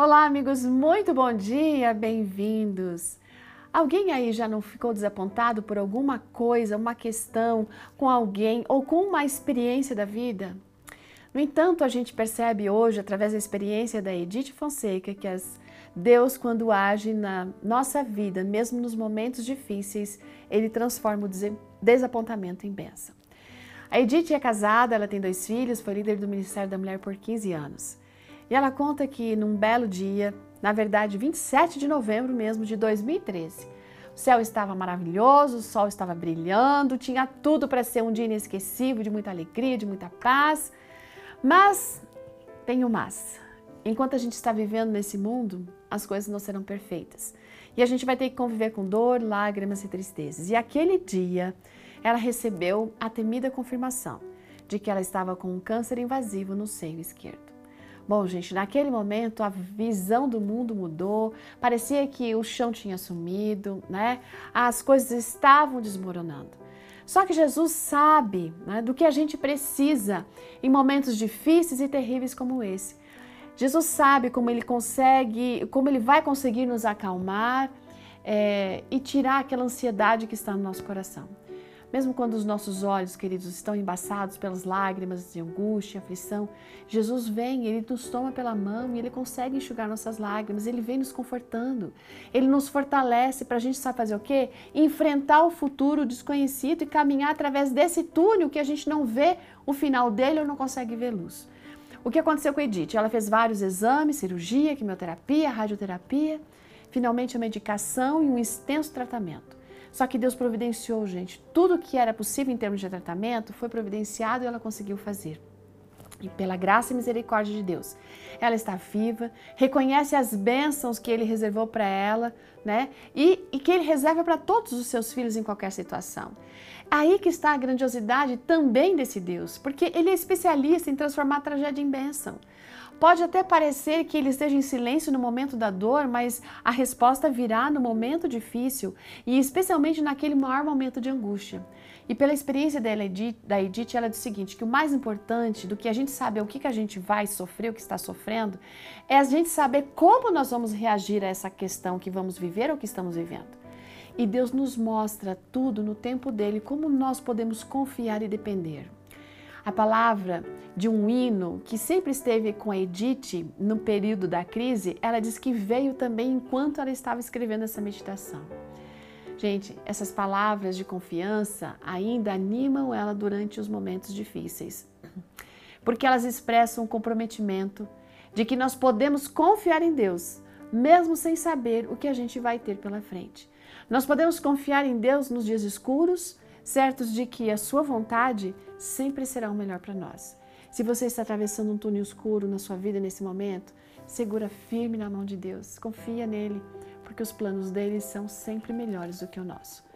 Olá, amigos, muito bom dia, bem-vindos. Alguém aí já não ficou desapontado por alguma coisa, uma questão com alguém ou com uma experiência da vida? No entanto, a gente percebe hoje, através da experiência da Edith Fonseca, que as, Deus, quando age na nossa vida, mesmo nos momentos difíceis, ele transforma o desapontamento em bênção. A Edith é casada, ela tem dois filhos, foi líder do Ministério da Mulher por 15 anos. E ela conta que num belo dia, na verdade 27 de novembro mesmo de 2013, o céu estava maravilhoso, o sol estava brilhando, tinha tudo para ser um dia inesquecível, de muita alegria, de muita paz. Mas tem o mas. Enquanto a gente está vivendo nesse mundo, as coisas não serão perfeitas. E a gente vai ter que conviver com dor, lágrimas e tristezas. E aquele dia, ela recebeu a temida confirmação de que ela estava com um câncer invasivo no seio esquerdo. Bom, gente, naquele momento a visão do mundo mudou, parecia que o chão tinha sumido, né? As coisas estavam desmoronando. Só que Jesus sabe né, do que a gente precisa em momentos difíceis e terríveis como esse. Jesus sabe como ele consegue, como ele vai conseguir nos acalmar é, e tirar aquela ansiedade que está no nosso coração. Mesmo quando os nossos olhos, queridos, estão embaçados pelas lágrimas de angústia, aflição, Jesus vem, ele nos toma pela mão e ele consegue enxugar nossas lágrimas, ele vem nos confortando, ele nos fortalece para a gente sabe fazer o quê? Enfrentar o futuro desconhecido e caminhar através desse túnel que a gente não vê o final dele ou não consegue ver luz. O que aconteceu com a Edith? Ela fez vários exames, cirurgia, quimioterapia, radioterapia, finalmente a medicação e um extenso tratamento. Só que Deus providenciou, gente. Tudo que era possível em termos de tratamento foi providenciado e ela conseguiu fazer. E pela graça e misericórdia de Deus, ela está viva, reconhece as bênçãos que Ele reservou para ela, né? E, e que Ele reserva para todos os seus filhos em qualquer situação. Aí que está a grandiosidade também desse Deus, porque Ele é especialista em transformar a tragédia em bênção. Pode até parecer que ele esteja em silêncio no momento da dor, mas a resposta virá no momento difícil e especialmente naquele maior momento de angústia. E pela experiência Edith, da Edith, ela diz o seguinte, que o mais importante do que a gente saber o que, que a gente vai sofrer, o que está sofrendo, é a gente saber como nós vamos reagir a essa questão que vamos viver ou que estamos vivendo. E Deus nos mostra tudo no tempo dele, como nós podemos confiar e depender. A palavra de um hino que sempre esteve com a Edith no período da crise, ela diz que veio também enquanto ela estava escrevendo essa meditação. Gente, essas palavras de confiança ainda animam ela durante os momentos difíceis, porque elas expressam um comprometimento de que nós podemos confiar em Deus, mesmo sem saber o que a gente vai ter pela frente. Nós podemos confiar em Deus nos dias escuros, certos de que a sua vontade sempre será o melhor para nós. Se você está atravessando um túnel escuro na sua vida nesse momento, segura firme na mão de Deus, confia nele, porque os planos dele são sempre melhores do que o nosso.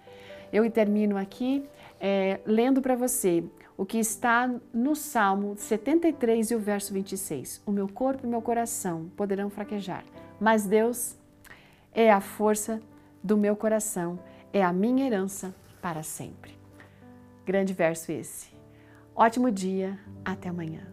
Eu termino aqui é, lendo para você o que está no Salmo 73 e o verso 26. O meu corpo e meu coração poderão fraquejar, mas Deus é a força do meu coração, é a minha herança para sempre. Grande verso esse. Ótimo dia, até amanhã.